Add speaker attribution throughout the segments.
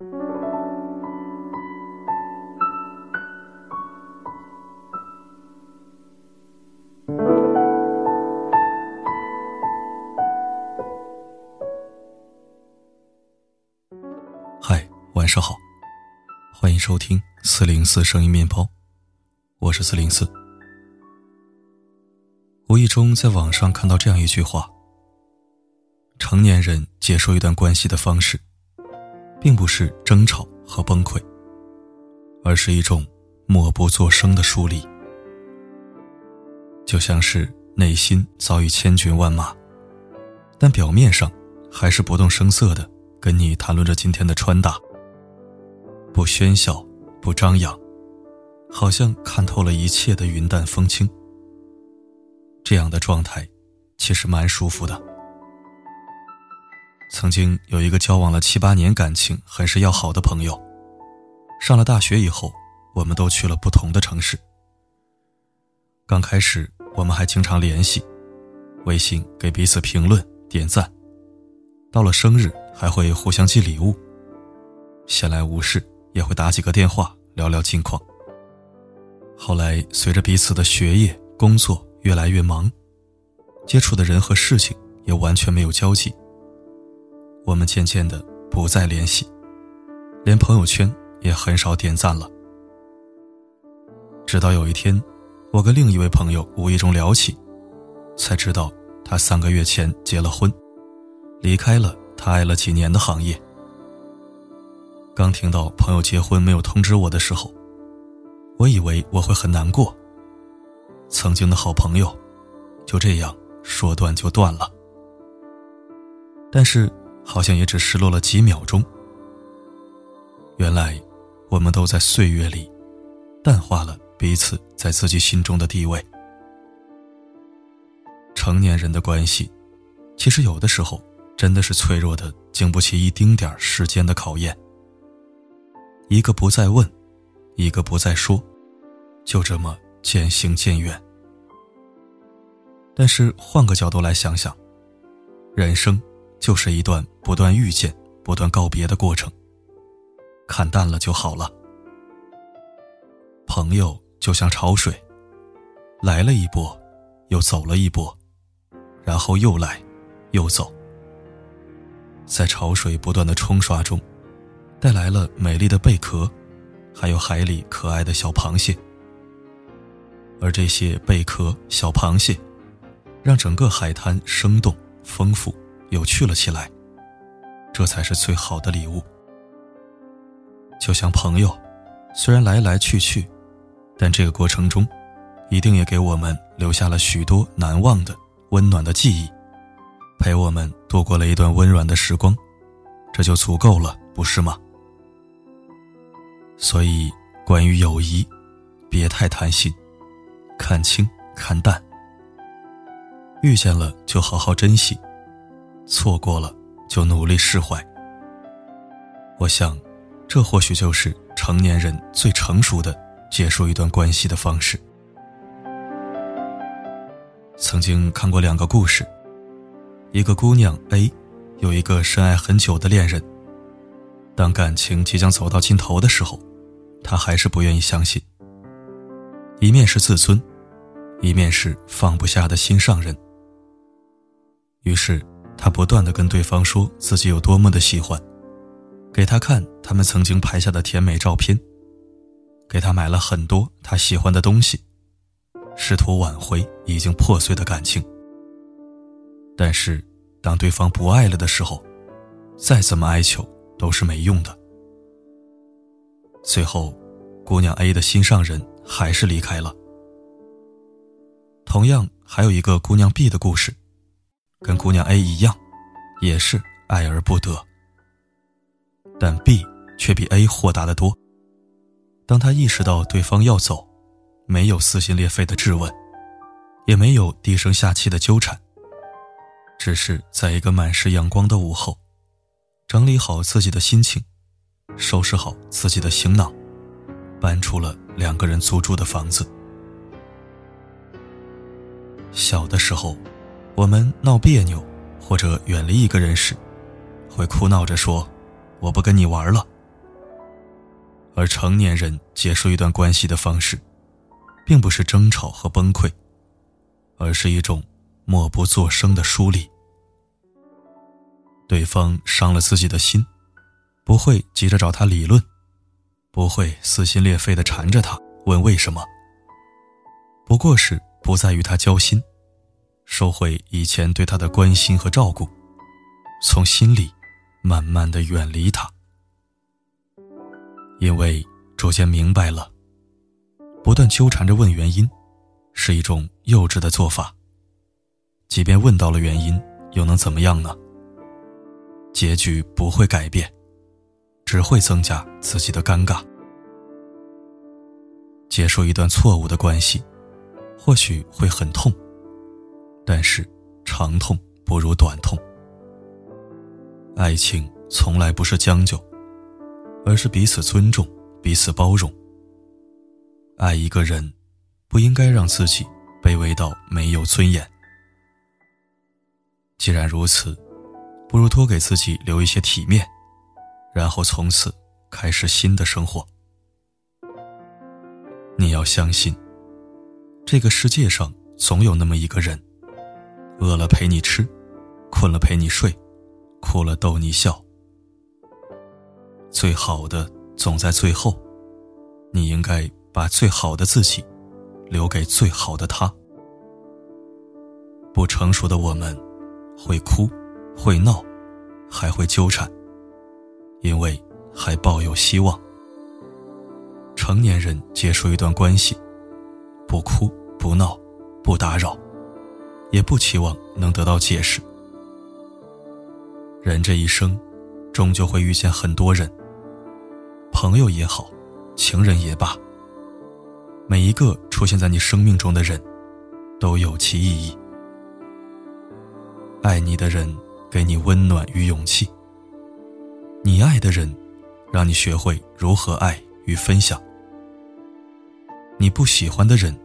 Speaker 1: 嗨，晚上好，欢迎收听四零四声音面包，我是四零四。无意中在网上看到这样一句话：成年人结束一段关系的方式，并不是争吵和崩溃，而是一种默不作声的疏离，就像是内心早已千军万马，但表面上还是不动声色的跟你谈论着今天的穿搭，不喧嚣，不张扬，好像看透了一切的云淡风轻。这样的状态，其实蛮舒服的。曾经有一个交往了七八年、感情很是要好的朋友，上了大学以后，我们都去了不同的城市。刚开始我们还经常联系，微信给彼此评论、点赞，到了生日还会互相寄礼物，闲来无事也会打几个电话聊聊近况。后来随着彼此的学业、工作，越来越忙，接触的人和事情也完全没有交集。我们渐渐的不再联系，连朋友圈也很少点赞了。直到有一天，我跟另一位朋友无意中聊起，才知道他三个月前结了婚，离开了他爱了几年的行业。刚听到朋友结婚没有通知我的时候，我以为我会很难过。曾经的好朋友，就这样说断就断了。但是，好像也只失落了几秒钟。原来，我们都在岁月里，淡化了彼此在自己心中的地位。成年人的关系，其实有的时候真的是脆弱的，经不起一丁点时间的考验。一个不再问，一个不再说，就这么。渐行渐远，但是换个角度来想想，人生就是一段不断遇见、不断告别的过程。看淡了就好了。朋友就像潮水，来了一波，又走了一波，然后又来，又走，在潮水不断的冲刷中，带来了美丽的贝壳，还有海里可爱的小螃蟹。而这些贝壳、小螃蟹，让整个海滩生动、丰富、有趣了起来。这才是最好的礼物。就像朋友，虽然来来去去，但这个过程中，一定也给我们留下了许多难忘的、温暖的记忆，陪我们度过了一段温暖的时光，这就足够了，不是吗？所以，关于友谊，别太贪心。看清看淡，遇见了就好好珍惜，错过了就努力释怀。我想，这或许就是成年人最成熟的结束一段关系的方式。曾经看过两个故事，一个姑娘 A，有一个深爱很久的恋人。当感情即将走到尽头的时候，她还是不愿意相信。一面是自尊。一面是放不下的心上人，于是他不断的跟对方说自己有多么的喜欢，给他看他们曾经拍下的甜美照片，给他买了很多他喜欢的东西，试图挽回已经破碎的感情。但是当对方不爱了的时候，再怎么哀求都是没用的。最后，姑娘 A 的心上人还是离开了。同样，还有一个姑娘 B 的故事，跟姑娘 A 一样，也是爱而不得。但 B 却比 A 豁达的多。当他意识到对方要走，没有撕心裂肺的质问，也没有低声下气的纠缠，只是在一个满是阳光的午后，整理好自己的心情，收拾好自己的行囊，搬出了两个人租住的房子。小的时候，我们闹别扭或者远离一个人时，会哭闹着说：“我不跟你玩了，而成年人结束一段关系的方式，并不是争吵和崩溃，而是一种默不作声的疏离。对方伤了自己的心，不会急着找他理论，不会撕心裂肺的缠着他问为什么。不过是不再与他交心，收回以前对他的关心和照顾，从心里慢慢的远离他。因为逐渐明白了，不断纠缠着问原因，是一种幼稚的做法。即便问到了原因，又能怎么样呢？结局不会改变，只会增加自己的尴尬。结束一段错误的关系，或许会很痛，但是长痛不如短痛。爱情从来不是将就，而是彼此尊重、彼此包容。爱一个人，不应该让自己卑微到没有尊严。既然如此。不如多给自己留一些体面，然后从此开始新的生活。你要相信，这个世界上总有那么一个人，饿了陪你吃，困了陪你睡，哭了逗你笑。最好的总在最后，你应该把最好的自己留给最好的他。不成熟的我们，会哭。会闹，还会纠缠，因为还抱有希望。成年人结束一段关系，不哭不闹，不打扰，也不期望能得到解释。人这一生，终究会遇见很多人，朋友也好，情人也罢，每一个出现在你生命中的人，都有其意义。爱你的人。给你温暖与勇气。你爱的人，让你学会如何爱与分享。你不喜欢的人，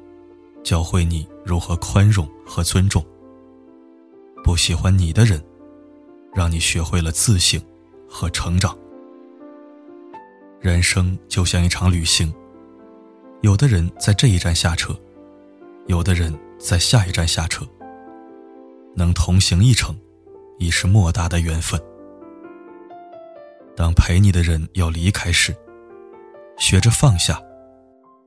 Speaker 1: 教会你如何宽容和尊重。不喜欢你的人，让你学会了自省和成长。人生就像一场旅行，有的人在这一站下车，有的人在下一站下车。能同行一程。已是莫大的缘分。当陪你的人要离开时，学着放下，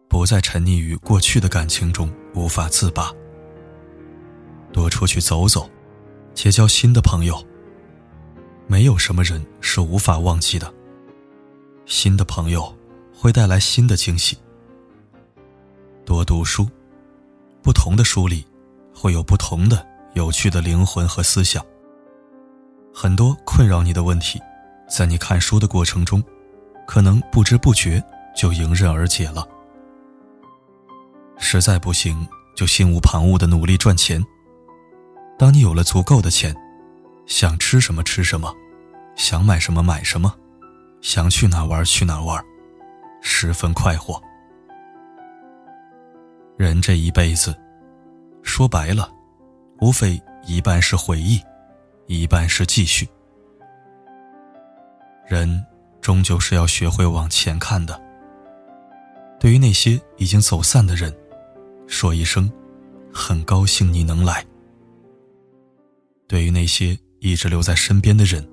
Speaker 1: 不再沉溺于过去的感情中无法自拔。多出去走走，结交新的朋友。没有什么人是无法忘记的。新的朋友会带来新的惊喜。多读书，不同的书里会有不同的有趣的灵魂和思想。很多困扰你的问题，在你看书的过程中，可能不知不觉就迎刃而解了。实在不行，就心无旁骛的努力赚钱。当你有了足够的钱，想吃什么吃什么，想买什么买什么，想去哪玩去哪玩，十分快活。人这一辈子，说白了，无非一半是回忆。一半是继续，人终究是要学会往前看的。对于那些已经走散的人，说一声，很高兴你能来；对于那些一直留在身边的人，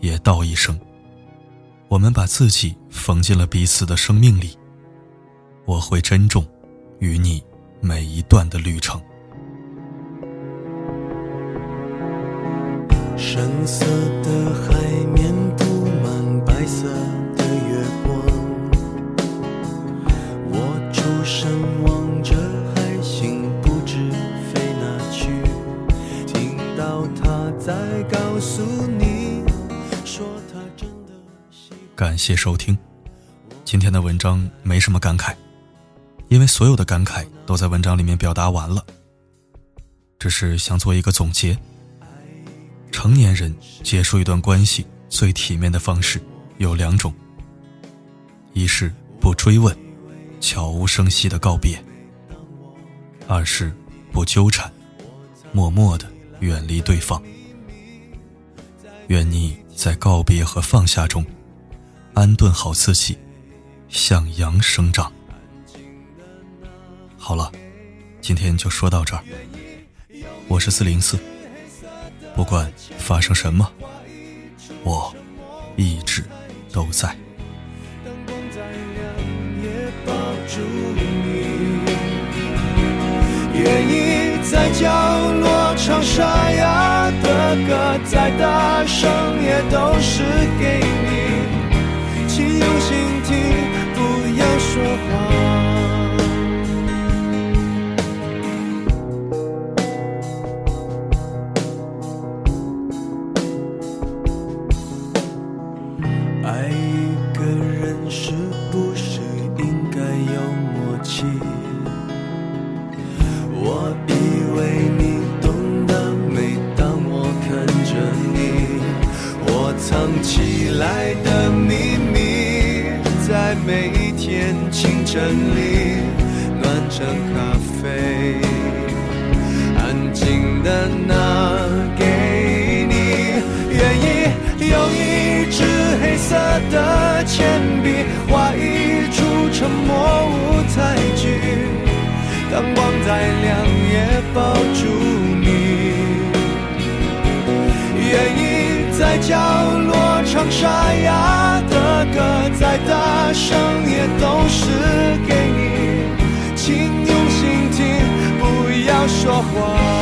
Speaker 1: 也道一声，我们把自己缝进了彼此的生命里。我会珍重与你每一段的旅程。深色的海面布满白色的月光，我出神望着他在告诉你，说他真的感谢收听，今天的文章没什么感慨，因为所有的感慨都在文章里面表达完了，只是想做一个总结。成年人结束一段关系最体面的方式有两种：一是不追问，悄无声息的告别；二是不纠缠，默默的远离对方。愿你在告别和放下中，安顿好自己，向阳生长。好了，今天就说到这儿。我是四零四，不管发生什么，我一直都在。
Speaker 2: 愿意在角落唱沙哑歌，再大声也都是给你，请用心听，不要说话。的铅笔，画一出沉默舞台剧。灯光再亮，也抱住你。愿意在角落唱沙哑的歌，再大声也都是给你。请用心听，不要。说话。